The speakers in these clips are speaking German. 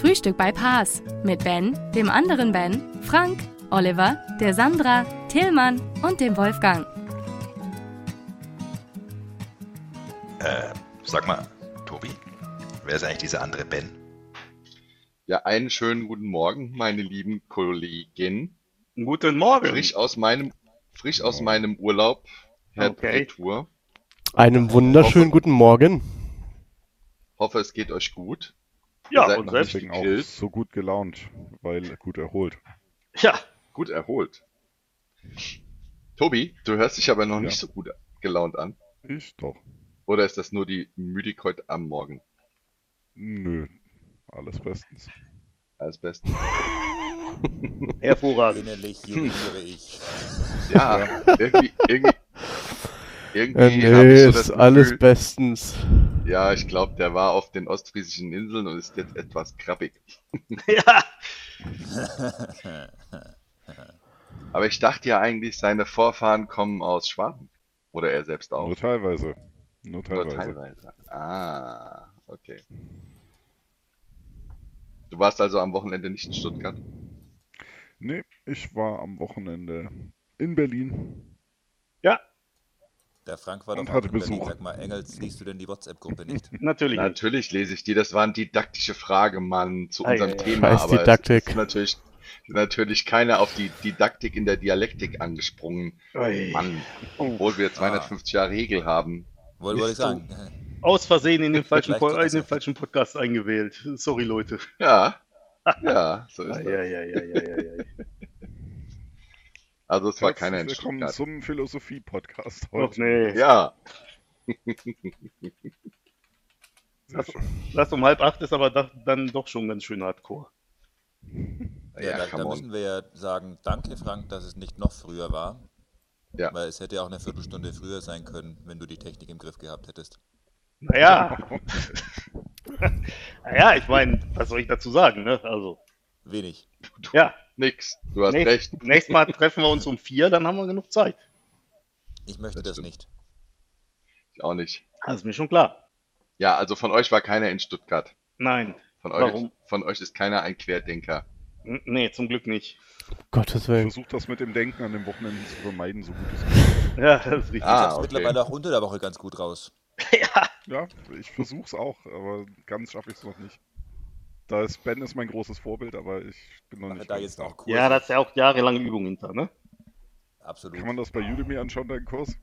Frühstück bei Paas mit Ben, dem anderen Ben, Frank, Oliver, der Sandra, Tillmann und dem Wolfgang. Äh, sag mal, Tobi, wer ist eigentlich dieser andere Ben? Ja, einen schönen guten Morgen, meine lieben Kolleginnen. Guten Morgen. Frisch aus meinem, frisch aus meinem Urlaub, Herr Okay. Retour. Einen wunderschönen guten Morgen. Hoffe, es geht euch gut. Ja, und selbst? nicht Deswegen auch so gut gelaunt, weil gut erholt. Ja, Gut erholt. Tobi, du hörst dich aber noch Ja. nicht so gut gelaunt an. Ich doch. Oder ist das nur die Müdigkeit am Morgen? Nö, alles bestens. Alles Beste. hervorragend. Innerlich jubiliere ich. Ja, irgendwie, irgendwie, irgendwie Äh, nee, ich so das ist alles Gefühl, bestens. Ja, ich glaube, der war auf den ostfriesischen Inseln und ist jetzt etwas krabbig. ja, Aber ich dachte ja eigentlich, seine Vorfahren kommen aus Schwaben. Oder er selbst auch. Nur teilweise. Nur Nur teilweise. teilweise. Ah, okay. Du warst also am Wochenende nicht in Stuttgart? Nee, ich war am Wochenende in Berlin. Ja, Der Frank war Und doch hatte auch in Berlin. Besuch. Sag mal, Engels, liest du denn die WhatsApp-Gruppe nicht? natürlich. Natürlich lese ich die. Das war eine didaktische Frage, Mann, zu unserem ei. Thema. Scheiß aber es Didaktik. ist natürlich, natürlich keiner auf die Didaktik in der Dialektik angesprungen. Ui. Mann, obwohl wir 250 Jahre Hegel haben. Wollte ich sagen. Aus Versehen in den falschen, in den falschen Podcast eingewählt. Sorry, Leute. Ja, ja, so ist Ja, das. ja, ja, ja, ja, ja. Also es war Herzlich keiner in willkommen Stuttgart. zum Philosophie-Podcast Och, heute. nee. Ja, Lass, lass um halb acht ist aber da, dann doch schon ganz schön hardcore. Ja, ja, da, da müssen wir ja sagen, danke Frank, dass es nicht noch früher war. Ja. Weil es hätte ja auch eine Viertelstunde früher sein können, wenn du die Technik im Griff gehabt hättest. Naja. naja, ich meine, was soll ich dazu sagen, ne? Also, Wenig. ja. nix. Du hast Nächst- recht. Nächstes Mal treffen wir uns um vier, dann haben wir genug Zeit. Ich möchte Das das, nicht. Ich auch nicht. Das ist mir schon klar. Ja, also von euch war keiner in Stuttgart. Nein. Von euch, Warum? von euch ist keiner ein Querdenker. N- Nee, zum Glück nicht. Gottes Ich Willen. versuche das mit dem Denken an den Wochenenden zu vermeiden, so gut es geht. Ja, das ist richtig. Ich Ah, hab's okay. mittlerweile auch unter der Woche ganz gut raus. ja. Ja, ich versuch's auch, aber ganz schaffe ich es noch nicht. Da ist Ben ist mein großes Vorbild, aber ich bin noch Mache nicht da ganz jetzt da. auch Kurse. ja, das ist ja auch jahrelange Übung hinter, ne? Absolut. Kann man das bei Udemy anschauen, deinen Kurs?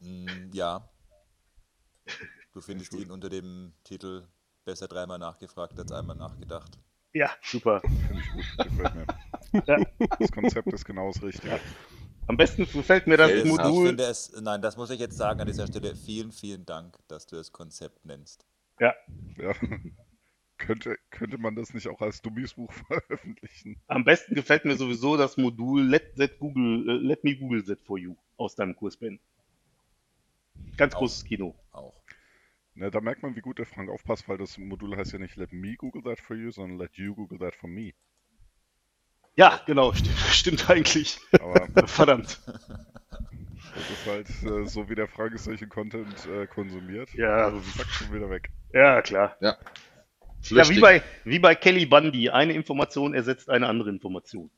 Mm, ja. Du findest ihn unter dem Titel Besser dreimal nachgefragt als einmal nachgedacht. Ja, super. Finde ich gut, gefällt mir. Ja. Das Konzept ist genau das Richtige. Am besten gefällt mir das Ich Modul. es, nein, das muss ich jetzt sagen an dieser Stelle. Vielen, vielen Dank, dass du das Konzept nennst. Ja. Könnte, könnte man das nicht auch als Dummies-Buch veröffentlichen? Am besten gefällt mir sowieso das Modul Let, That Google, äh, Let Me Google That For You aus deinem Kurs, Ben. Ganz Auch. großes Kino. Auch. Na, da merkt man, wie gut der Frank aufpasst, weil das Modul heißt ja nicht Let me Google that for you, sondern Let you Google that for me. Ja, genau, stimmt, stimmt eigentlich. Aber Verdammt. das ist halt äh, so, wie der Frank solchen Content äh, konsumiert. Ja. Also zack, schon wieder weg. Ja, klar. Ja. Ja, wie Flüchtig. bei, wie bei Kelly Bundy. Eine Information ersetzt eine andere Information.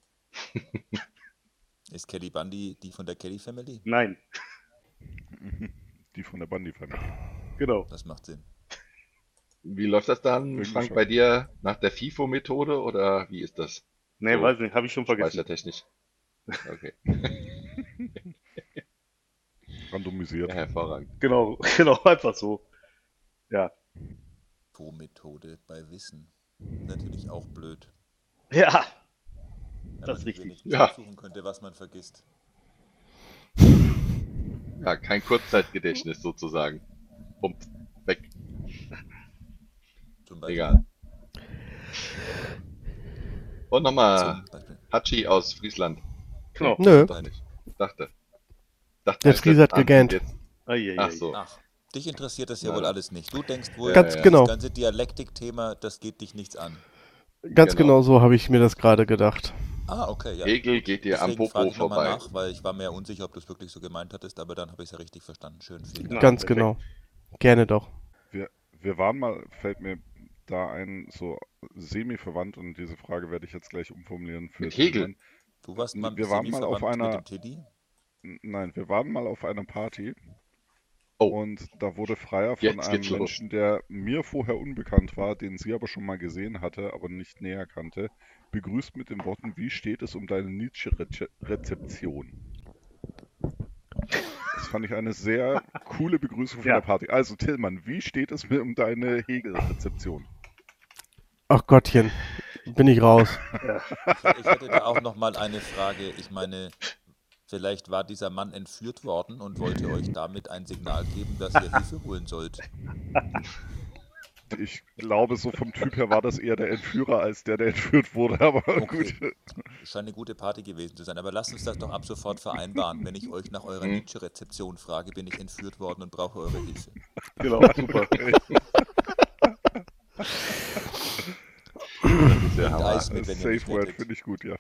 Ist Kelly Bundy die von der Kelly Family? Nein, Die von der Bundy-Family. genau. Das macht Sinn. Wie läuft das dann, Irgendwie Frank, schon. bei dir nach der FIFO-Methode oder wie ist das? Nee, So. weiß nicht, habe ich schon vergessen. Speichertechnisch. Okay, Randomisiert. ja, hervorragend. Genau, genau, einfach so. Ja. Po-Methode bei Wissen. Natürlich auch blöd. Ja, Wenn Das ist richtig. Ja. aussuchen könnte, was man vergisst. Ja, kein Kurzzeitgedächtnis sozusagen. Pumpt. Weg. Egal. Und nochmal. Hachi aus Friesland. Genau. Nö. Dachte. Dachte Der erst Friese hat gegähnt. Ach so. Ach, dich interessiert das ja Nein. wohl alles nicht. Du denkst wohl, Ganz ja. genau. das ganze Dialektik-Thema, das geht dich nichts an. ganz Genau. genau so habe ich mir das gerade gedacht. Ah, okay, ja. Hegel geht dir am Deswegen frage Popo ich vorbei. nach, weil ich war mir unsicher, ob du es wirklich so gemeint hattest, aber dann habe ich es ja richtig verstanden. Schön, vielen Ja, Dank. ganz perfekt. genau. Gerne doch. Wir, wir waren mal, fällt mir da ein, so semi-verwandt und diese Frage werde ich jetzt gleich umformulieren für Mit Hegel? Du warst mal Wir waren mal auf einer- mit dem Teddy? N- Nein, wir waren mal auf einer Party Oh. und da wurde Freier von Jetzt einem. Menschen, der mir vorher unbekannt war, den sie aber schon mal gesehen hatte, aber nicht näher kannte, begrüßt mit den Worten, wie steht es um deine Nietzsche-Rezeption? Das fand ich eine sehr coole Begrüßung von Ja. der Party. Also Tillmann, wie steht es mir um deine Hegel-Rezeption? Ach Gottchen, bin ich raus. Ich hätte da auch noch mal eine Frage. Ich meine, vielleicht war dieser Mann entführt worden und wollte euch damit ein Signal geben, dass ihr Hilfe holen sollt. Ich glaube, so vom Typ her war das eher der Entführer als der, der entführt wurde, aber Okay. gut. Scheint eine gute Party gewesen zu sein. Aber lasst uns das doch ab sofort vereinbaren. Wenn ich euch nach eurer Mhm. Nietzsche-Rezeption frage, bin ich entführt worden und brauche eure Hilfe. Genau, super. Wenn ihr mich Safe Word finde ich gut, ja.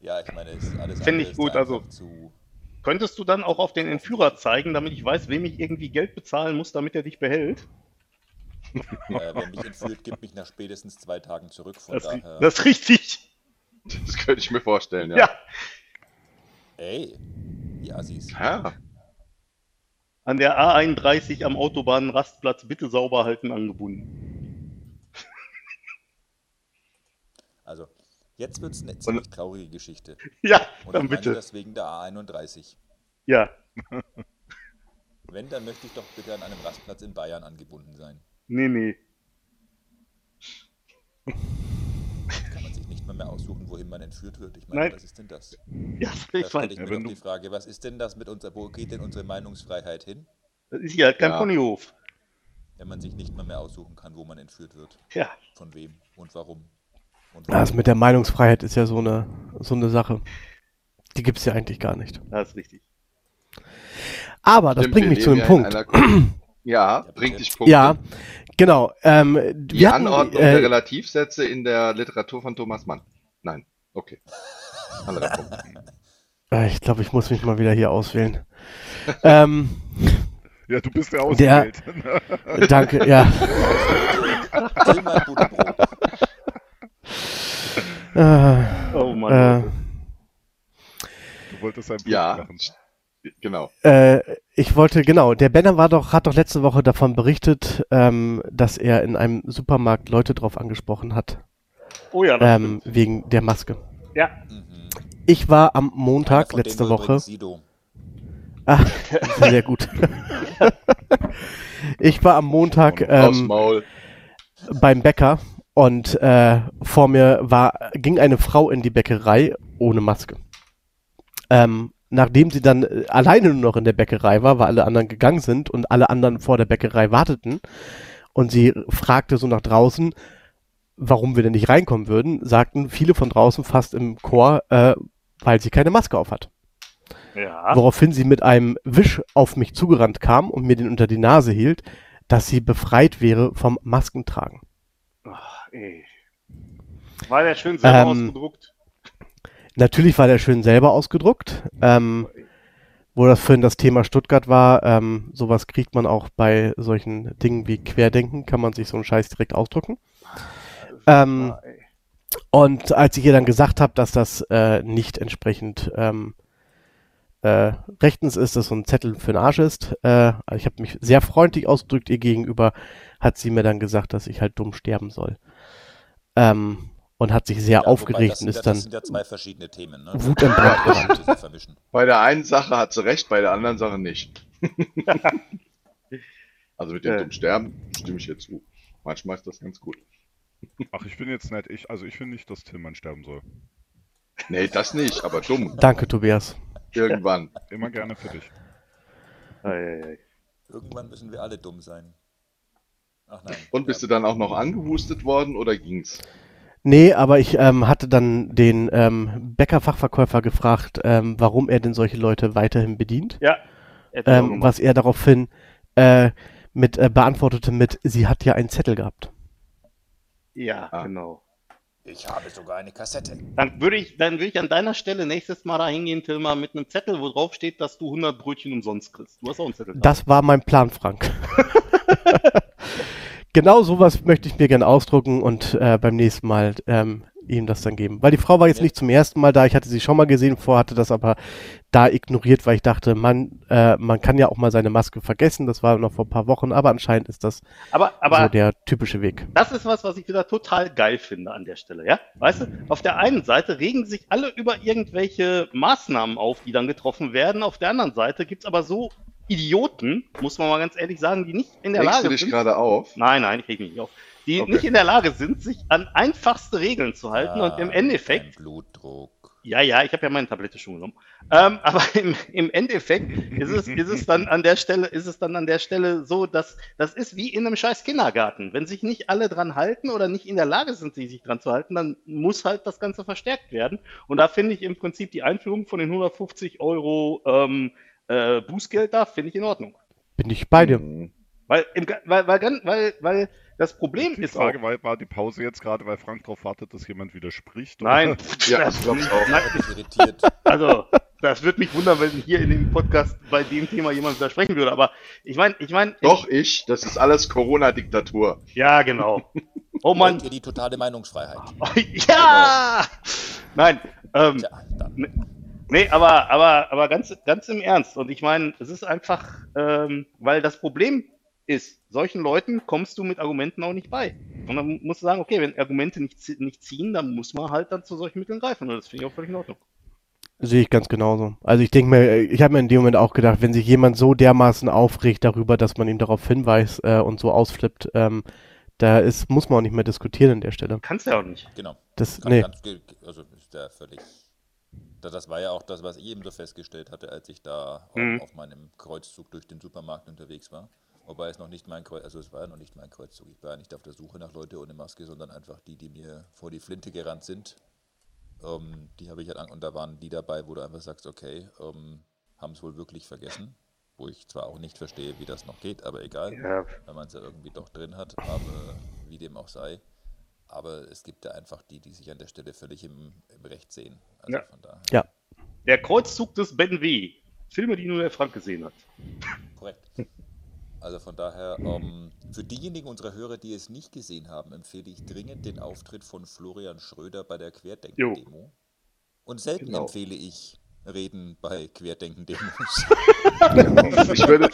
Ja, ich meine, ist alles Finde ich gut, also- Zu, Könntest du dann auch auf den Entführer zeigen, damit ich weiß, wem ich irgendwie Geld bezahlen muss, damit er dich behält? äh, wer mich entführt, gibt mich nach spätestens zwei Tagen zurück. Von Das, daher. das ist richtig. Das könnte ich mir vorstellen, ja. Ja. Ey, die Assis. Ja. An der A31 am Autobahnrastplatz bitte sauber halten angebunden. Also, jetzt wird es eine ziemlich traurige Geschichte. Ja, Und dann ich bitte. das wegen der A31. Ja. Wenn, dann möchte ich doch bitte an einem Rastplatz in Bayern angebunden sein. Nee, nee. Kann man sich nicht mal mehr aussuchen, wohin man entführt wird. Ich meine, Nein. was ist denn das? Ja, Da ich stelle meine, ich Ja, mir wenn doch du- die Frage, was ist denn das mit unserer, wo geht denn unsere Meinungsfreiheit hin, das ist ja kein Ja. Ponyhof. wenn man sich nicht mal mehr aussuchen kann, wo man entführt wird? Ja. Von wem und warum? Das mit der Meinungsfreiheit ist ja so eine, so eine Sache. Die gibt es ja eigentlich gar nicht. Das ist richtig. Aber das Stimmt, bringt wir mich zu einem Punkt. Ja, bringt dich Punkte. Ja, genau. Ähm, Die wir hatten, Anordnung der äh, Relativsätze in der Literatur von Thomas Mann. Nein, okay. Anderer Punkt. äh, ich glaube, ich muss mich mal wieder hier auswählen. ähm, Ja, du bist ja Der- ausgewählt. danke, ja. Äh, Oh Mann. äh, Du wolltest ein Bild Ja, machen. genau. Äh, ich wollte, genau, der Benner war doch, hat doch letzte Woche davon berichtet, ähm, dass er in einem Supermarkt Leute drauf angesprochen hat, oh ja, das ähm, wegen der Maske. Ja. Mhm. Ich war am Montag, letzte Woche, ah, sehr gut. ich war am Montag ähm, beim Bäcker und äh, vor mir war, ging eine Frau in die Bäckerei ohne Maske. Ähm, nachdem sie dann äh, alleine nur noch in der Bäckerei war, weil alle anderen gegangen sind und alle anderen vor der Bäckerei warteten und sie fragte so nach draußen, warum wir denn nicht reinkommen würden, sagten viele von draußen fast im Chor, äh, weil sie keine Maske auf hat. Ja. Woraufhin sie mit einem Wisch auf mich zugerannt kam und mir den unter die Nase hielt, dass sie befreit wäre vom Maskentragen. Ey. War der schön selber Ähm, ausgedruckt? Natürlich war der schön selber ausgedruckt. Ähm, wo das vorhin das Thema Stuttgart war, ähm, sowas kriegt man auch bei solchen Dingen wie Querdenken, kann man sich so einen Scheiß direkt ausdrucken. Ähm, und als ich ihr dann gesagt habe, dass das äh, nicht entsprechend ähm, äh, rechtens ist, dass so ein Zettel für den Arsch ist, äh, ich habe mich sehr freundlich ausgedrückt ihr gegenüber, hat sie mir dann gesagt, dass ich halt dumm sterben soll. Ähm, und hat sich sehr Ja, aufgeregt wobei und ist ja- dann Das sind ja zwei verschiedene Themen. Ne? ist ja vermischen. Bei der einen Sache hat sie recht, bei der anderen Sache nicht. also mit dem Ja. dummen Sterben stimme ich jetzt zu. Manchmal ist das ganz gut. Ach, ich bin jetzt nett. Ich, also ich finde nicht, dass Tillmann sterben soll. Nee, das nicht, aber dumm. Danke, Tobias. Irgendwann. Immer gerne für dich. Ei, ei, ei. Irgendwann müssen wir alle dumm sein. Ach nein. Und bist du dann auch noch angehustet worden oder ging's? Nee, aber ich ähm, hatte dann den ähm, Bäcker-Fachverkäufer gefragt, ähm, warum er denn solche Leute weiterhin bedient. Ja. Ähm, was er daraufhin äh, mit äh, beantwortete mit, sie hat ja einen Zettel gehabt. Ja, Ah. genau. Ich habe sogar eine Kassette. Dann würde ich, dann würde ich an deiner Stelle nächstes Mal da hingehen, Tilma, mit einem Zettel, wo drauf steht, dass du 100 Brötchen umsonst kriegst. Du hast auch einen Zettel. da. Das war mein Plan, Frank. genau sowas möchte ich mir gerne ausdrucken und äh, beim nächsten Mal ähm, ihm das dann geben. Weil die Frau war jetzt Ja. nicht zum ersten Mal da, ich hatte sie schon mal gesehen, vorher hatte das aber da ignoriert, weil ich dachte, man, äh, man kann ja auch mal seine Maske vergessen, das war noch vor ein paar Wochen, aber anscheinend ist das Aber, aber so der typische Weg. das ist was, was ich wieder total geil finde an der Stelle, ja? Weißt du, auf der einen Seite regen sich alle über irgendwelche Maßnahmen auf, die dann getroffen werden. Auf der anderen Seite gibt's aber so Idioten, muss man mal ganz ehrlich sagen, die nicht in der Regst Lage du dich sind. gerade auf? Nein, nein, ich reg mich nicht auf. Die Okay. nicht in der Lage sind, sich an einfachste Regeln zu halten und im Ah, Endeffekt Blutdruck. Ja, ja, ich habe ja meine Tablette schon genommen. Ähm, aber im, im Endeffekt ist es, ist es dann an der Stelle, ist es dann an der Stelle so, dass das ist wie in einem scheiß Kindergarten. Wenn sich nicht alle dran halten oder nicht in der Lage sind, sich sich dran zu halten, dann muss halt das Ganze verstärkt werden. Und da finde ich im Prinzip die Einführung von den 150 Euro ähm, äh, Bußgeld da, finde ich in Ordnung. Bin ich bei dir. Hm. Weil, im, weil, weil, weil, weil das Problem Die ist auch. Frage war, war die Pause jetzt gerade, weil Frank darauf wartet, dass jemand widerspricht? Nein, Ja, das, ich glaube auch. nein, Ich bin irritiert. Also, das würde mich wundern, wenn hier in dem Podcast bei dem Thema jemand widersprechen würde. Aber ich meine, ich meine. Doch, ich. Das ist alles Corona-Diktatur. Ja, genau. Oh Mann. ihr die totale Meinungsfreiheit? Ja! Nein. Ähm, Tja, dann. Nee, aber, aber, aber ganz, ganz im Ernst. Und ich meine, es ist einfach, ähm, weil das Problem ist, solchen Leuten kommst du mit Argumenten auch nicht bei. Und dann musst du sagen, okay, wenn Argumente nicht, nicht ziehen, dann muss man halt dann zu solchen Mitteln greifen. Und das finde ich auch völlig in Ordnung. Sehe ich ganz genauso. Also ich denke mir, ich habe mir in dem Moment auch gedacht, wenn sich jemand so dermaßen aufregt darüber, dass man ihm darauf hinweist äh, und so ausflippt, ähm, da ist, muss man auch nicht mehr diskutieren an der Stelle. Kannst du ja auch nicht. Genau. Das, Kann, nee. ganz, also ist der völlig. Da- Das war ja auch das, was ich eben so festgestellt hatte, als ich da Mhm. auf meinem Kreuzzug durch den Supermarkt unterwegs war. Wobei es noch nicht mein Kreuz, also es war ja noch nicht mein Kreuzzug. Ich war ja nicht auf der Suche nach Leute ohne Maske, sondern einfach die, die mir vor die Flinte gerannt sind. Ähm, die habe ich halt an, und da waren die dabei, wo du einfach sagst, okay, ähm, haben es wohl wirklich vergessen. Wo ich zwar auch nicht verstehe, wie das noch geht, aber egal Ja, wenn man es ja irgendwie doch drin hat, aber wie dem auch sei. Aber es gibt ja einfach die, die sich an der Stelle völlig im, im Recht sehen. Also Ja. von daher. Ja. Der Kreuzzug des Ben W. Filme, die nur der Frank gesehen hat. Korrekt. Also von daher, ähm, für diejenigen unserer Hörer, die es nicht gesehen haben, empfehle ich dringend den Auftritt von Florian Schröder bei der Querdenken-Demo. Und selten Genau. empfehle ich Reden bei Querdenken-Demos. Ich würde,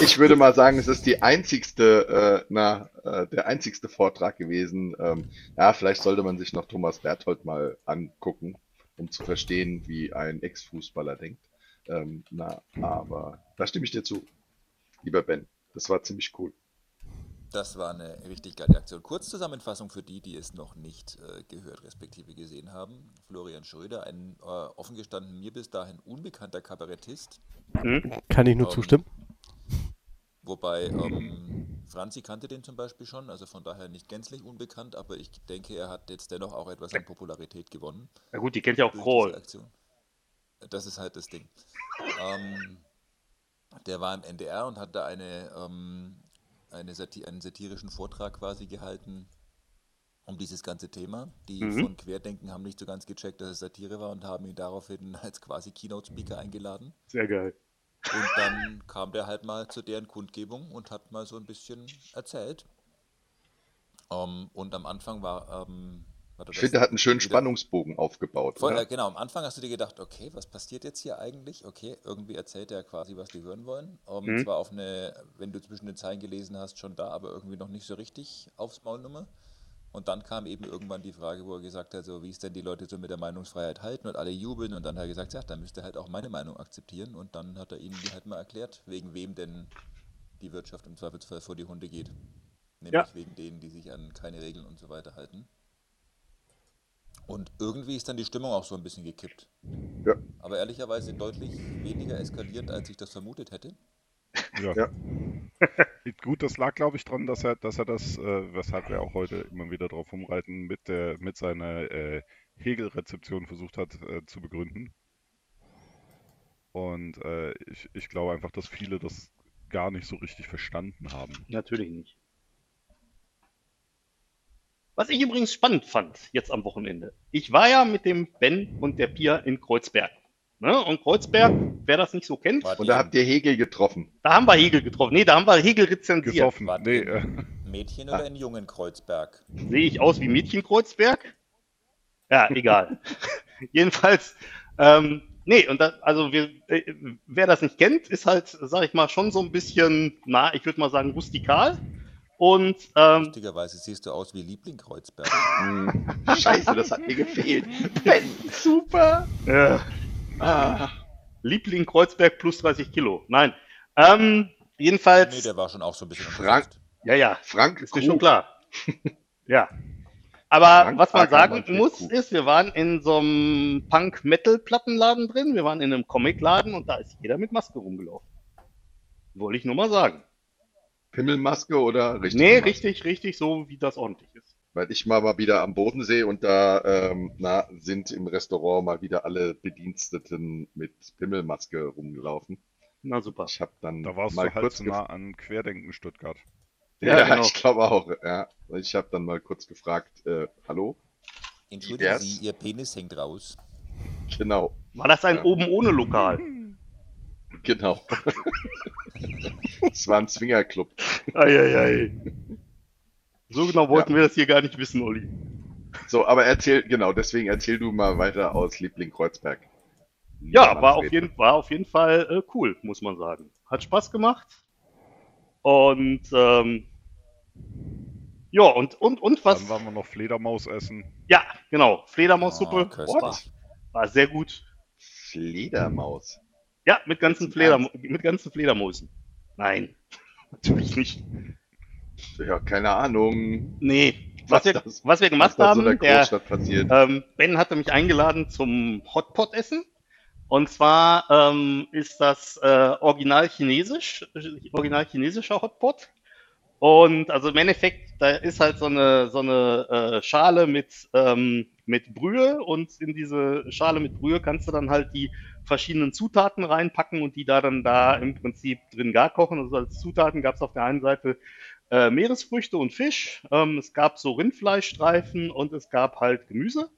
ich würde mal sagen, es ist die einzigste, äh, na, äh, der einzigste Vortrag gewesen. Ähm, ja, vielleicht sollte man sich noch Thomas Berthold mal angucken, um zu verstehen, wie ein Ex-Fußballer denkt. Ähm, na, aber da stimme ich dir zu, lieber Ben. Das war ziemlich cool. Das war eine richtig geile Aktion. Kurzzusammenfassung für die, die es noch nicht äh, gehört respektive gesehen haben. Florian Schröder, ein äh, offen gestanden mir bis dahin unbekannter Kabarettist, Kann ich nur Ähm, zustimmen. wobei ähm, Franzi kannte den zum Beispiel schon, also von daher nicht gänzlich unbekannt, aber ich denke, er hat jetzt dennoch auch etwas an Popularität gewonnen. Na gut, die kennt ja auch Kroll. Das ist halt das Ding. ähm, der war im NDR und hat da eine, ähm, eine Sati einen satirischen Vortrag quasi gehalten um dieses ganze Thema. Die Mhm. von Querdenken haben nicht so ganz gecheckt, dass es Satire war und haben ihn daraufhin als quasi Keynote-Speaker eingeladen. Sehr geil. Und dann kam der halt mal zu deren Kundgebung und hat mal so ein bisschen erzählt. Ähm, und am Anfang war. Ähm, warte, Ich finde, er hat einen schönen Spannungsbogen aufgebaut. Voll, äh, genau, am Anfang hast du dir gedacht, okay, was passiert jetzt hier eigentlich? Okay, irgendwie erzählt er quasi, was die hören wollen. Ähm, Mhm. Zwar auf eine, wenn du zwischen den Zeilen gelesen hast, schon da, aber irgendwie noch nicht so richtig aufs Maulnummer. Und dann kam eben irgendwann die Frage, wo er gesagt hat, so wie es denn die Leute so mit der Meinungsfreiheit halten und alle jubeln und dann hat er gesagt, ja, dann müsst ihr halt auch meine Meinung akzeptieren und dann hat er ihnen die halt mal erklärt, wegen wem denn die Wirtschaft im Zweifelsfall vor die Hunde geht. Nämlich Ja. wegen denen, die sich an keine Regeln und so weiter halten. Und irgendwie ist dann die Stimmung auch so ein bisschen gekippt. Ja. Aber ehrlicherweise deutlich weniger eskalierend, als ich das vermutet hätte. Ja. Ja. Gut, das lag, glaube ich, dran, dass er, dass er das, äh, weshalb wir auch heute immer wieder drauf rumreiten, mit der, mit seiner äh, Hegel-Rezeption versucht hat äh, zu begründen. Und äh, ich, ich glaube einfach, dass viele das gar nicht so richtig verstanden haben. Natürlich nicht. Was ich übrigens spannend fand, jetzt am Wochenende. Ich war ja mit dem Ben und der Pia in Kreuzberg. Ne? Und Kreuzberg, wer das nicht so kennt, Und da habt ihr Hegel getroffen. da haben wir Hegel getroffen. Nee, da haben wir Hegel rezensiert. Gesoffen. Wart Nee, äh, ein Mädchen oder in jungen Kreuzberg? Sehe ich aus wie Mädchen Kreuzberg? Ja, egal. Jedenfalls, ähm, nee, und da, also wir, äh, wer das nicht kennt, ist halt, sag ich mal, schon so ein bisschen, na, ich würde mal sagen, rustikal. Und ähm, Lustigerweise siehst du aus wie Liebling Kreuzberg. Scheiße, das hat mir gefehlt. Ben, super. äh, Ah. Liebling Kreuzberg plus 30 Kilo. Nein. Ähm, jedenfalls, Nee, der war schon auch so ein bisschen Frank- untersucht. ja, ja, Frank ist mir Krug. schon klar. ja. Aber Frank was man sagen muss, Krug. ist, wir waren in so einem Punk-Metal-Plattenladen drin, wir waren in einem Comicladen und da ist jeder mit Maske rumgelaufen. Wollte ich nur mal sagen. Pimmelmaske oder richtig? nee, Maske? richtig, richtig, so wie das ordentlich ist. Weil ich mal, mal wieder am Bodensee und da ähm, na, sind im Restaurant mal wieder alle Bediensteten mit Pimmelmaske rumgelaufen. Na super. Ich habe dann da warst mal du halt kurz gef- nah an Querdenken Stuttgart. Ja, Ja, genau. ich glaube auch. Ja, ich habe dann mal kurz gefragt, äh, hallo? Entschuldigen? Sie, Ihr Penis hängt raus. Genau, War das ein Ja. oben ohne Lokal? genau. Es war ein Swingerclub. Eieiei. So genau wollten wir das hier gar nicht wissen, Olli. So, aber erzähl, genau, deswegen erzähl du mal weiter aus Liebling Kreuzberg. Ja, war auf jeden, war auf jeden Fall äh, cool, muss man sagen. Hat Spaß gemacht. Und ähm, ja, und, und, und was? Dann waren wir noch Fledermaus essen. Ja, genau. Fledermaussuppe. Oh, köstlich. war sehr gut. Fledermaus. Ja, mit ganzen, Flederm mit ganzen Fledermäusen. Nein, natürlich nicht. Ja, keine Ahnung. Nee, was, Was wir, das- was wir gemacht was haben, so der der. Ähm, ben hatte mich eingeladen zum Hotpot-Essen. Und zwar ähm, ist das äh, original chinesisch, original chinesischer Hotpot. Und also im Endeffekt, da ist halt so eine, so eine äh, Schale mit, ähm, mit Brühe und in diese Schale mit Brühe kannst du dann halt die verschiedenen Zutaten reinpacken und die da dann da im Prinzip drin gar kochen. Also als Zutaten gab es auf der einen Seite äh, Meeresfrüchte und Fisch. Ähm, es gab so Rindfleischstreifen und es gab halt Gemüse.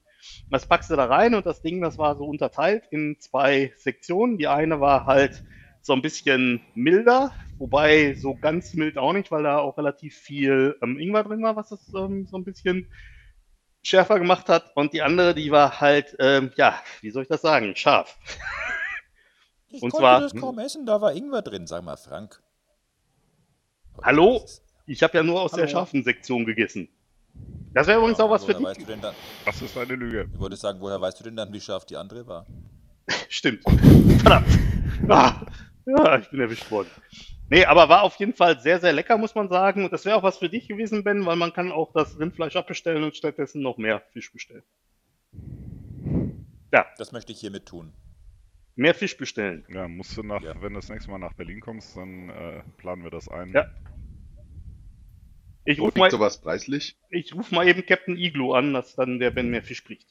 Das packst du da rein und das Ding, das war so unterteilt in zwei Sektionen. Die eine war halt so ein bisschen milder, wobei so ganz mild auch nicht, weil da auch relativ viel ähm, Ingwer drin war, was das ähm, so ein bisschen schärfer gemacht hat. Und die andere, die war halt, ähm, ja, wie soll ich das sagen, scharf. Ich Und konnte zwar- das kaum essen, da war Ingwer drin. Sag mal, Frank. Hallo? Ich habe ja nur aus der Hallo. scharfen Sektion gegessen. Das wäre übrigens auch was für woher dich. weißt du denn dann, Das ist eine Lüge. Ich wollte sagen, woher weißt du denn dann, wie scharf die andere war? Stimmt. Verdammt. Ah, ja, ich bin erwischt worden. Nee, aber war auf jeden Fall sehr, sehr lecker, muss man sagen. Und das wäre auch was für dich gewesen, Ben, weil man kann auch das Rindfleisch abbestellen und stattdessen noch mehr Fisch bestellen. Ja, Das möchte ich hiermit tun. mehr Fisch bestellen. Ja, musst du nach, Ja. wenn du das nächste Mal nach Berlin kommst, dann äh, planen wir das ein. Ja. Ich Wo ruf, mal, sowas preislich? ich ruf mal eben Captain Igloo an, dass dann der Ben mehr Fisch kriegt.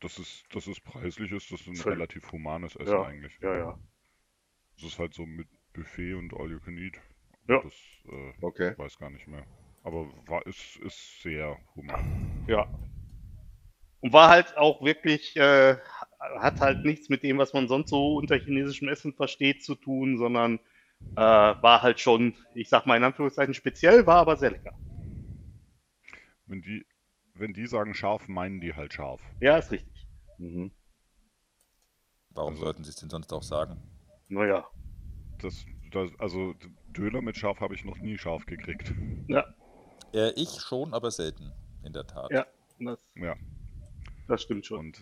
Das ist, das ist preislich, ist das ein Völlig. relativ humanes Essen Ja, eigentlich. ja, ja. Das ist halt so mit Buffet und All You Can Eat. Ja. Das äh, Okay. weiß gar nicht mehr. Aber war, ist, ist sehr human. Ja. Und war halt auch wirklich, äh, hat halt nichts mit dem, was man sonst so unter chinesischem Essen versteht, zu tun, sondern äh, war halt schon, ich sag mal in Anführungszeichen speziell, war aber sehr lecker. Wenn die, wenn die sagen scharf, meinen die halt scharf. Ja, ist richtig. Mhm. Warum Also- sollten sie es denn sonst auch sagen? Naja. Das, das, also Döner mit scharf habe ich noch nie scharf gekriegt. Ja, Äh, ich schon, aber selten, in der Tat. Ja. das, Ja. das stimmt schon. Und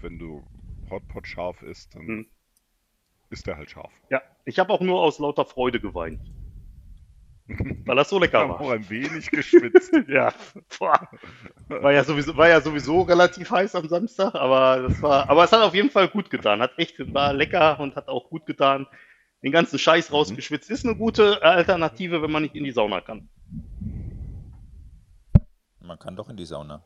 wenn du Hotpot scharf isst, dann Hm. ist der halt scharf. Ja, ich habe auch nur aus lauter Freude geweint. Weil das so lecker Ich habe auch war. ein wenig geschwitzt. Ja, boah. War ja sowieso, war ja sowieso relativ heiß am Samstag, aber das war, aber es hat auf jeden Fall gut getan. Hat echt, war lecker und hat auch gut getan. Den ganzen Scheiß Mhm. rausgeschwitzt. Ist eine gute Alternative, wenn man nicht in die Sauna kann. Man kann doch in die Sauna.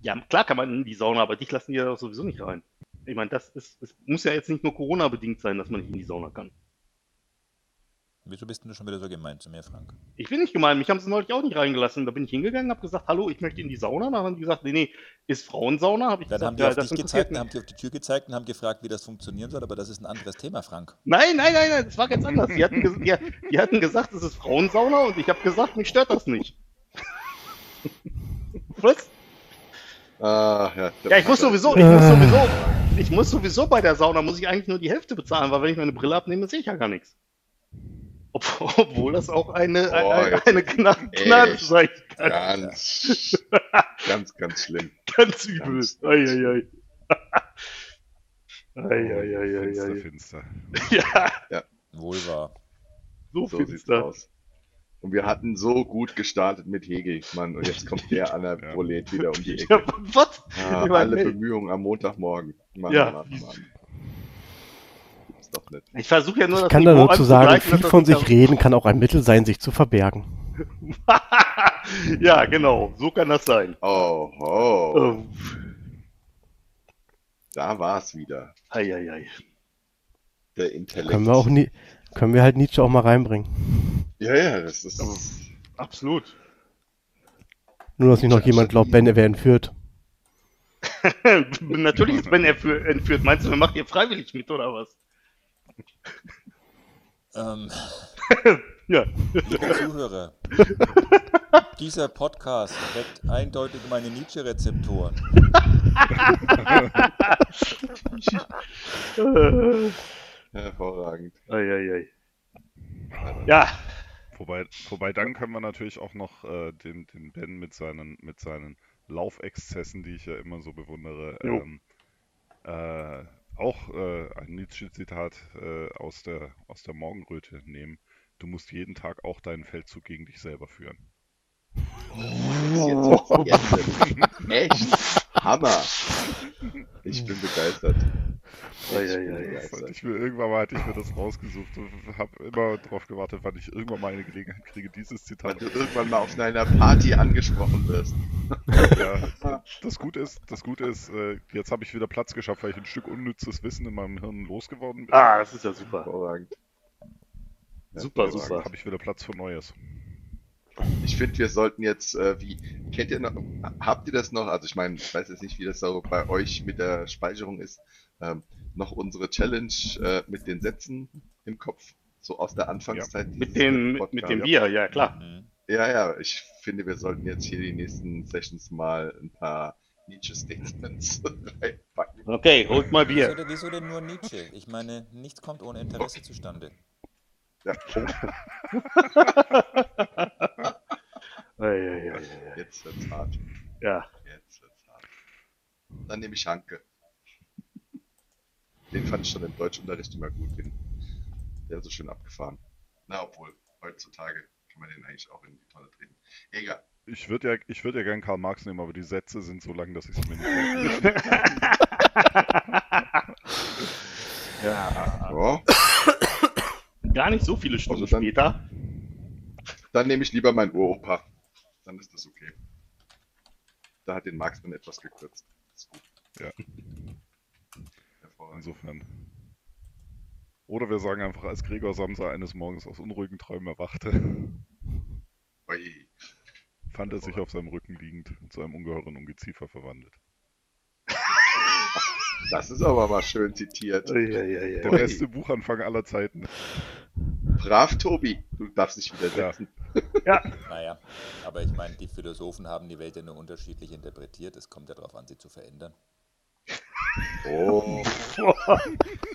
Ja, klar kann man in die Sauna, aber dich lassen die ja sowieso nicht rein. Ich meine, das ist, es muss ja jetzt nicht nur Corona-bedingt sein, dass man nicht in die Sauna kann. Wieso bist denn du schon wieder so gemein zu mir, Frank? Ich bin nicht gemein, mich haben sie neulich auch nicht reingelassen. Da bin ich hingegangen, habe gesagt, hallo, ich möchte in die Sauna. Dann haben die gesagt, nee, nee, ist Frauensauna? Habe ich Dann gesagt, haben die ja, auf das dich gezeigt, dann haben die auf die Tür gezeigt und haben gefragt, wie das funktionieren soll, aber das ist ein anderes Thema, Frank. Nein, nein, nein, nein, das war ganz anders. Die hatten, die, die hatten gesagt, es ist Frauensauna und ich habe gesagt, mich stört das nicht. Was? Ah, ja, Ja, ich muss sowieso, ich muss sowieso, ich muss sowieso bei der Sauna, muss ich eigentlich nur die Hälfte bezahlen, weil wenn ich meine Brille abnehme, sehe ich ja gar nichts. Ob, obwohl das auch eine, Oh, eine, eine Gnade, Gnade sein kann. Ganz, ganz, ganz schlimm. Ganz übel. Ganz- Eieiei. Eieiei. Finster, finster. Ja, Wohl wahr. so, So sieht's finster. aus. Und wir hatten so gut gestartet mit Hegel, Mann. Und jetzt kommt der an der Ja. Wieder um die Ja, Ecke. was? Ah, alle hey. Bemühungen am Montagmorgen. Mann, Ja. Mann, Mann. Doch nicht. Ich versuche ja nur Ich das kann da nur zu sagen, viel von sich reden kann auch ein Mittel sein, sich zu verbergen. ja, genau, so kann das sein. Oh, oh. Ähm, Da war's wieder. Eieiei. Der Intellekt. Können wir auch nie, können wir halt Nietzsche auch mal reinbringen. Ja, ja, das ist. Absolut. Nur, dass nicht noch jemand glaubt, Ben, er wäre entführt. Natürlich ist Ben entführt, entführt. Meinst du, er macht ihr freiwillig mit oder was? Ähm, Ja. liebe Zuhörer, dieser Podcast weckt eindeutig meine Nietzsche-Rezeptoren. Hervorragend. Eieiei. Ja, Wobei, wobei dann können wir natürlich auch noch äh, den, den Ben mit seinen, mit seinen Laufexzessen, die ich ja immer so bewundere, ähm, äh, auch äh, ein Nietzsche-Zitat äh, aus der, aus der Morgenröte nehmen. Du musst jeden Tag auch deinen Feldzug gegen dich selber führen. Jetzt, jetzt, echt? Hammer. Ich bin begeistert. Begeistert. Ich will, irgendwann mal hatte ich mir das rausgesucht und habe immer darauf gewartet, wann ich irgendwann mal eine Gelegenheit kriege, dieses Weil Zitat du irgendwann mal auf einer Party angesprochen wirst. Ja, das Gute ist, das Gute ist, äh, jetzt habe ich wieder Platz geschafft, weil ich ein Stück unnützes Wissen in meinem Hirn losgeworden bin. Ah, das ist ja super. Hervorragend. Super, jetzt super. habe ich wieder Platz für Neues. Ich finde, wir sollten jetzt, äh, wie, kennt ihr noch, habt ihr das noch? Also ich meine, ich weiß jetzt nicht, wie das so bei euch mit der Speicherung ist. Ähm, noch unsere Challenge äh, mit den Sätzen im Kopf, so aus der Anfangszeit. Mit dieses dem, mit, Podcast. mit dem Bier, ja klar. Mhm. Ja, ja, ich finde, wir sollten jetzt hier die nächsten Sessions mal ein paar Nietzsche-Statements reinpacken. Okay, holt mal Wieso, Bier. denn- wieso denn nur Nietzsche? Ich meine, nichts kommt ohne Interesse zustande. Ja, jetzt wird's hart. Ja. Jetzt wird's hart. Dann nehme ich Hanke. Den fand ich schon im Deutschunterricht immer gut. Den, der ist so schön abgefahren. Na, obwohl, heutzutage kann man den eigentlich auch in die Tonne treten. Egal. Ich würde ja, ich würde ja gern Karl Marx nehmen, aber die Sätze sind so lang, dass ich sie mir nicht ja. Ja, Gar nicht so viele Stunden Also dann- später. dann nehme ich lieber meinen Uropa. Dann ist das okay. Da hat den Marx dann etwas gekürzt. Ist gut. Ja. Insofern. Oder wir sagen einfach, als Gregor Samsa eines Morgens aus unruhigen Träumen erwachte, Ui. fand er sich auf seinem Rücken liegend zu einem ungeheuren Ungeziefer verwandelt. Das ist aber mal schön zitiert. Eieiei. Der beste Buchanfang aller Zeiten. Brav, Tobi. Du darfst dich widersetzen. Naja, aber ich meine, die Philosophen haben die Welt ja nur unterschiedlich interpretiert. Es kommt ja darauf an, sie zu verändern. Oh.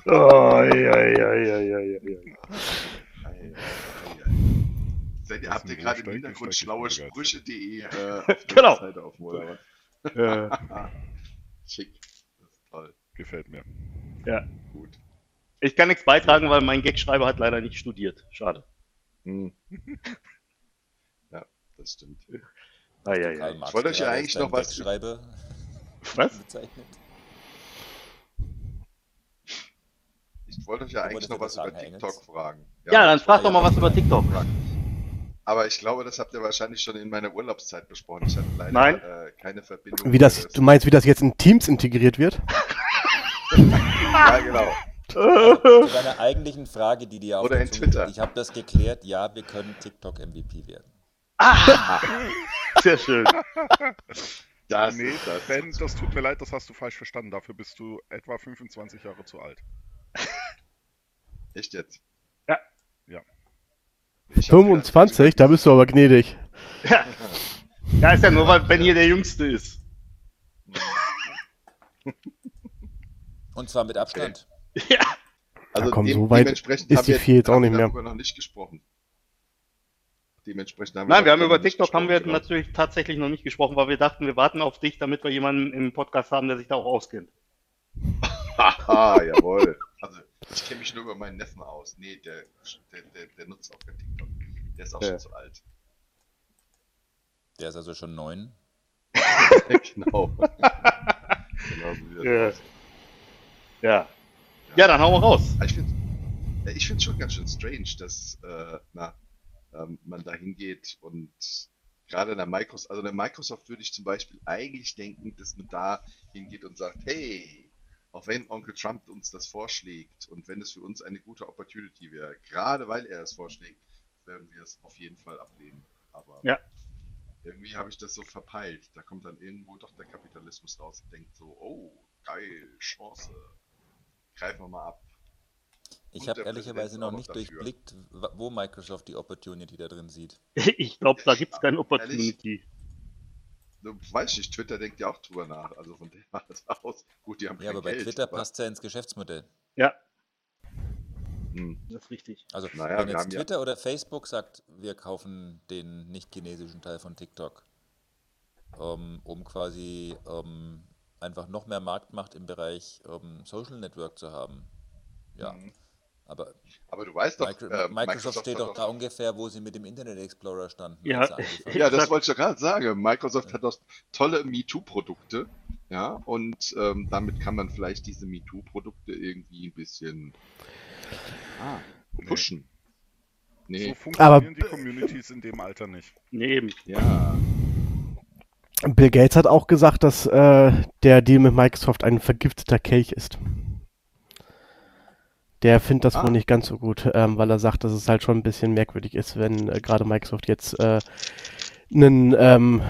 Oh, Eieiei. Seid ihr, Das habt ist ihr ein gerade im Hintergrund ich schlaue steig nicht Sprüche.de äh, auf der Genau. Seite auf oder was? Ja. Schick. Das ist toll. Gefällt mir. ja. Gut. Ich kann nichts beitragen, weil mein Gagschreiber hat leider nicht studiert. Schade. Hm. Ja, das stimmt. Eieiei. Karl Marx wollte euch ja eigentlich noch was- Wegschreiber Was? bezeichnet. Ich wollte euch ja Du eigentlich noch was über sagen, TikTok Engels? fragen. Ja, dann ich frag doch mal was über TikTok. Aber ich glaube, das habt ihr wahrscheinlich schon in meiner Urlaubszeit besprochen. Ich hatte leider Nein. Äh, keine Verbindung. Wie das, du meinst, wie das jetzt in Teams integriert wird? Ja, genau. Zu deiner eigentlichen Frage, die dir auf Oder der in Twitter. Ich habe das geklärt. Ja, wir können TikTok MVP werden. Ah, sehr schön. Das nee, das. Ben, das tut mir leid, das hast du falsch verstanden. Dafür bist du etwa 25 Jahre zu alt. Echt jetzt? Ja. Ja. Ich hab 25, da bist du aber gnädig. Ja. ja, ist ja nur, weil Ben hier der Jüngste ist. Und zwar mit Abstand. Ja. Also Ja, komm, dem- so weit dementsprechend ist haben die wir- vier jetzt auch haben wir nicht mehr. darüber noch nicht gesprochen. Dementsprechend haben Nein, wir haben darüber über TikTok haben wir genau. natürlich tatsächlich noch nicht gesprochen, weil wir dachten, wir warten auf dich, damit wir jemanden im Podcast haben, der sich da auch auskennt. Haha, jawohl. Ich kenne mich nur über meinen Neffen aus. Nee, der, der, der, der nutzt auch kein TikTok. Der ist auch Ja. schon zu alt. Der ist also schon neun. genau. genau so sieht Ja. Ja. Ja, dann hauen wir raus. Aber Ich finde ich find's schon ganz schön strange, dass äh, na, ähm, man da hingeht und gerade in der Microsoft, also in der Microsoft würde ich zum Beispiel eigentlich denken, dass man da hingeht und sagt, hey, auch wenn Onkel Trump uns das vorschlägt und wenn es für uns eine gute Opportunity wäre, gerade weil er es vorschlägt, werden wir es auf jeden Fall ablehnen. Aber Ja. irgendwie habe ich das so verpeilt. Da kommt dann irgendwo doch der Kapitalismus raus und denkt so, oh, geil, Chance. Greifen wir mal ab. Ich habe ehrlicherweise noch nicht dafür. durchblickt, wo Microsoft die Opportunity da drin sieht. Ich glaube, da gibt's keine Opportunity. Du weißt nicht, Twitter denkt ja auch drüber nach. Also von der Warte aus. Gut, die haben Ja, aber bei Geld, Twitter aber- passt ja ins Geschäftsmodell. Ja, Hm. das ist richtig. Also Naja, wenn jetzt haben ja- Twitter oder Facebook sagt, wir kaufen den nicht chinesischen Teil von TikTok, ähm, um quasi ähm, einfach noch mehr Marktmacht im Bereich ähm, Social Network zu haben. Ja, Mhm. Aber Aber du weißt doch, Micro äh, Microsoft steht doch da ungefähr, wo sie mit dem Internet Explorer standen. Ja, Ja, das wollte ich ja gerade sagen. Microsoft hat doch tolle MeToo-Produkte. Ja, und ähm, damit kann man vielleicht diese MeToo-Produkte irgendwie ein bisschen ah, pushen. Nee, So funktionieren Aber- die Communities in dem Alter nicht. Nee, eben. ja. Bill Gates hat auch gesagt, dass äh, der Deal mit Microsoft ein vergifteter Kelch ist. Der findet das Ah. wohl nicht ganz so gut, ähm, weil er sagt, dass es halt schon ein bisschen merkwürdig ist, wenn äh, gerade Microsoft jetzt äh, einen ähm,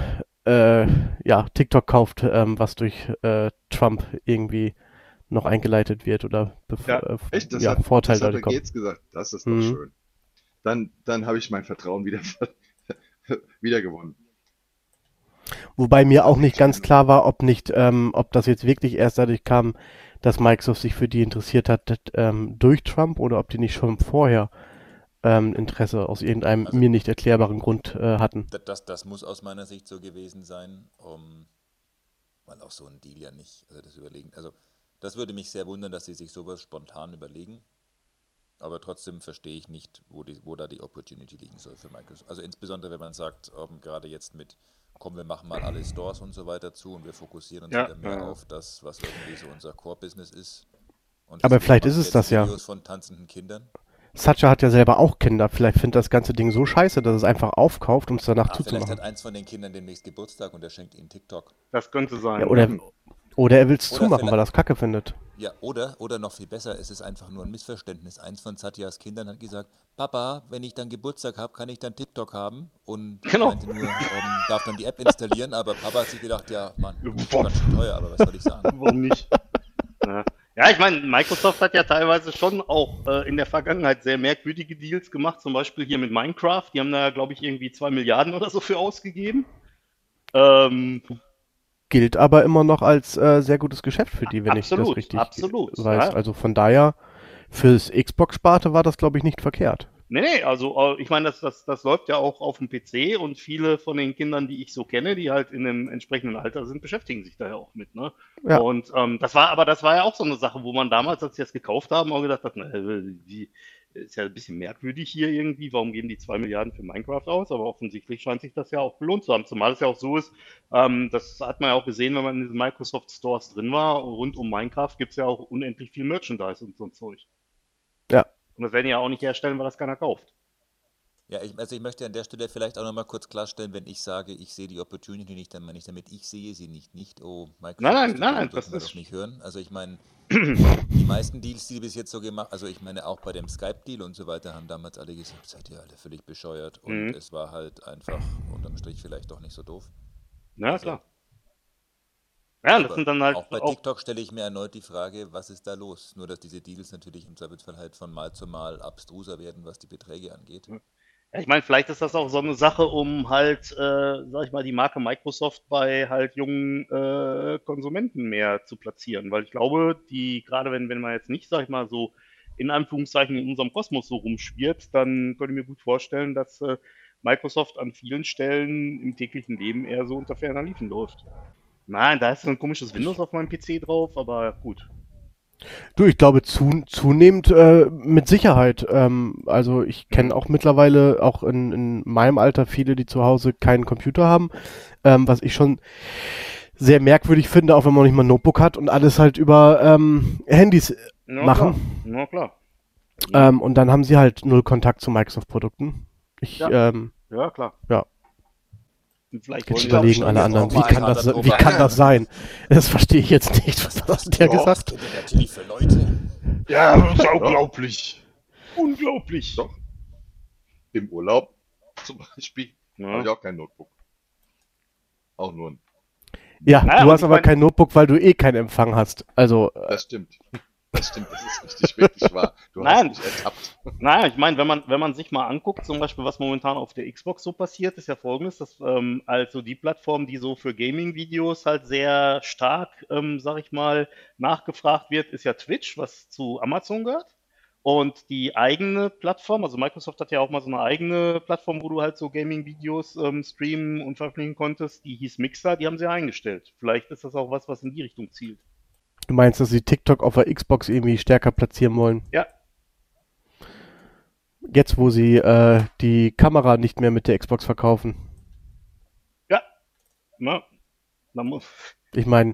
äh, ja, TikTok kauft, ähm, was durch äh, Trump irgendwie noch eingeleitet wird oder Ja, äh, Echt? Das ja, hat, Vorteile das hat dadurch. Gates gesagt. Das ist doch Mhm. schön. Dann, dann habe ich mein Vertrauen wieder, wieder gewonnen. Wobei mir auch nicht ganz klar war, ob nicht, ähm, ob das jetzt wirklich erst dadurch kam, dass Microsoft sich für die interessiert hat ähm, durch Trump oder ob die nicht schon vorher ähm, Interesse aus irgendeinem Also- mir nicht erklärbaren Grund äh, hatten. Das, das, muss aus meiner Sicht so gewesen sein, um, weil auch so ein Deal ja nicht, also das überlegen, also das würde mich sehr wundern, dass sie sich sowas spontan überlegen, aber trotzdem verstehe ich nicht, wo, die, wo da die Opportunity liegen soll für Microsoft. Also insbesondere, wenn man sagt, ähm, gerade jetzt mit, komm, wir machen mal alle Stores und so weiter zu und wir fokussieren uns Ja, wieder mehr ja. auf das, was irgendwie so unser Core-Business ist. Und Aber vielleicht ist es das ja. Videos von tanzenden Kindern. Satcher hat ja selber auch Kinder. Vielleicht findet das ganze Ding so scheiße, dass es einfach aufkauft, um es danach Ah, vielleicht zuzumachen. hat eins von den Kindern demnächst Geburtstag und er schenkt ihnen TikTok. Das könnte sein. Ja, oder, oder er will es zumachen, weil er vielleicht- es kacke findet. Ja, oder, oder noch viel besser, es ist einfach nur ein Missverständnis. Eins von Satyas Kindern hat gesagt, Papa, wenn ich dann Geburtstag habe, kann ich dann TikTok haben? Und Genau. meinte nur, ähm, darf dann die App installieren, aber Papa hat sich gedacht, ja, Mann, ist Boah. ganz schön teuer, aber was soll ich sagen? Warum nicht? Ja, ja ich meine, Microsoft hat ja teilweise schon auch äh, in der Vergangenheit sehr merkwürdige Deals gemacht, zum Beispiel hier mit Minecraft. Die haben da, glaube ich, irgendwie zwei Milliarden oder so für ausgegeben. Ähm, Gilt aber immer noch als äh, sehr gutes Geschäft für die, wenn ich Absolut, das richtig absolut, weiß. ja. Also von daher, fürs Xbox-Sparte war das, glaube ich, nicht verkehrt. nee, nee, also äh, ich meine, das, das, das läuft ja auch auf dem PC und viele von den Kindern, die ich so kenne, die halt in einem entsprechenden Alter sind, beschäftigen sich da ja auch mit. Ne? Ja. Und ähm, das war, aber das war ja auch so eine Sache, wo man damals, als sie das gekauft haben, auch gedacht hat, äh, wie, ist ja ein bisschen merkwürdig hier irgendwie, warum geben die zwei Milliarden für Minecraft aus? Aber offensichtlich scheint sich das ja auch gelohnt zu haben. Zumal es ja auch so ist, ähm, das hat man ja auch gesehen, wenn man in diesen Microsoft Stores drin war, rund um Minecraft gibt es ja auch unendlich viel Merchandise und so ein Zeug. Und das werden die ja auch nicht herstellen, weil das keiner kauft. Ja, ich, also ich möchte an der Stelle vielleicht auch nochmal kurz klarstellen, wenn ich sage, ich sehe die Opportunity nicht, dann meine ich damit, ich sehe sie nicht. Nicht, oh, Microsoft, Nein, nein, nein, nein, das ist- doch nicht hören. Also ich meine, die meisten Deals, die bis jetzt so gemacht, also ich meine auch bei dem Skype-Deal und so weiter, haben damals alle gesagt, seid ihr alle völlig bescheuert. Und Mhm. es war halt einfach unterm Strich vielleicht doch nicht so doof. Ja, Also, klar. Ja, das sind dann halt auch bei auch, TikTok stelle ich mir erneut die Frage, was ist da los? Nur, dass diese Deals natürlich im Zweifelsfall halt von Mal zu Mal abstruser werden, was die Beträge angeht. Ja, ich meine, vielleicht ist das auch so eine Sache, um halt, äh, sag ich mal, die Marke Microsoft bei halt jungen äh, Konsumenten mehr zu platzieren. Weil ich glaube, die, gerade wenn, wenn man jetzt nicht, sag ich mal, so in Anführungszeichen in unserem Kosmos so rumschwirrt, dann könnte ich mir gut vorstellen, dass äh, Microsoft an vielen Stellen im täglichen Leben eher so unter ferner Liefen läuft. Nein, da ist so ein komisches Windows auf meinem PC drauf, aber gut. Du, ich glaube zu, zunehmend äh, mit Sicherheit. Ähm, also ich kenne auch mittlerweile auch in, in meinem Alter viele, die zu Hause keinen Computer haben, ähm, was ich schon sehr merkwürdig finde, auch wenn man nicht mal ein Notebook hat und alles halt über ähm, Handys Na machen. Klar. Na klar. Ähm, und dann haben sie halt null Kontakt zu Microsoft-Produkten. Ich, Ja. ähm, Ja, klar. Ja. Vielleicht jetzt überlegen alle anderen, wie kann, das, wie kann das sein? Das verstehe ich jetzt nicht. Was hat der Doch, gesagt? Natürlich für Leute. Ja, das ist unglaublich. Unglaublich. Doch. Im Urlaub zum Beispiel habe ich Ja. auch kein Notebook. Auch nur ein. Ja, Naja, du hast aber kein Notebook, weil du eh keinen Empfang hast. Also, äh, Das stimmt. Das stimmt, das ist richtig wirklich wahr. Du Nein. hast mich ertappt. Naja, ich meine, wenn man, wenn man sich mal anguckt, zum Beispiel, was momentan auf der Xbox so passiert, ist ja folgendes, dass ähm, also die Plattform, die so für Gaming-Videos halt sehr stark, ähm, sag ich mal, nachgefragt wird, ist ja Twitch, was zu Amazon gehört. Und die eigene Plattform, also Microsoft hat ja auch mal so eine eigene Plattform, wo du halt so Gaming-Videos ähm, streamen und veröffentlichen konntest, die hieß Mixer, die haben sie eingestellt. Vielleicht ist das auch was, was in die Richtung zielt. Du meinst, dass sie TikTok auf der Xbox irgendwie stärker platzieren wollen? Ja. Jetzt, wo sie äh, die Kamera nicht mehr mit der Xbox verkaufen. Na, da muss, Ich meine,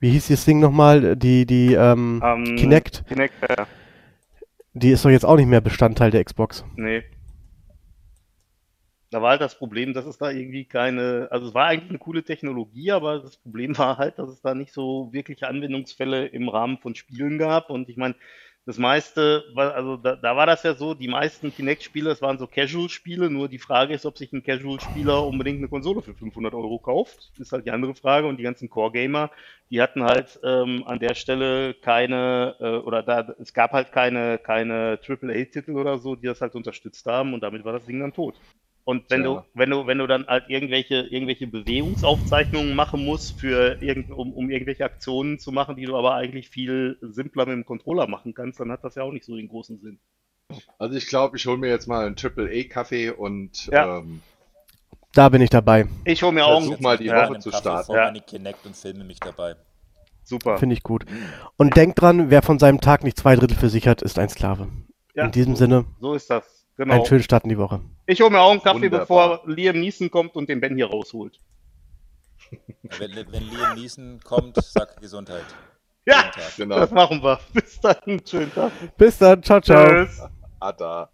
wie hieß das Ding nochmal? Die, die, ähm, ähm, Kinect, Kinect, ja, die ist doch jetzt auch nicht mehr Bestandteil der Xbox. Nee. Da war halt das Problem, dass es da irgendwie keine, also es war eigentlich eine coole Technologie, aber das Problem war halt, dass es da nicht so wirkliche Anwendungsfälle im Rahmen von Spielen gab. Und ich meine, das meiste, also da, da war das ja so, die meisten Kinect-Spiele, das waren so Casual-Spiele, nur die Frage ist, ob sich ein Casual-Spieler unbedingt eine Konsole für 500 Euro kauft. Ist halt die andere Frage. Und die ganzen Core-Gamer, die hatten halt ähm, an der Stelle keine, äh, oder da, es gab halt keine, keine AAA-Titel oder so, die das halt unterstützt haben und damit war das Ding dann tot. Und wenn Tja. du, wenn du, wenn du dann halt irgendwelche, irgendwelche Bewegungsaufzeichnungen machen musst, für irgend, um, um irgendwelche Aktionen zu machen, die du aber eigentlich viel simpler mit dem Controller machen kannst, dann hat das ja auch nicht so den großen Sinn. Also ich glaube, ich hole mir jetzt mal einen Triple-A-Kaffee und Ja. ähm, Da bin ich dabei. Ich hole mir auch Versuch mal die ja, Woche zu starten. Vor Ja. meine Kinect und filme mich dabei. super. Finde ich gut. Und denkt dran, wer von seinem Tag nicht zwei Drittel für sich hat, ist ein Sklave. Ja, In diesem Sinne, so ist das. Genau. einen schönen Start in die Woche. Ich hole mir auch einen Kaffee, Wunderbar. bevor Liam Neeson kommt und den Ben hier rausholt. Wenn, wenn Liam Neeson kommt, sag Gesundheit. Ja, genau. das machen wir. Bis dann. Schönen Tag. Bis dann, ciao, ciao. Tschüss. Ada.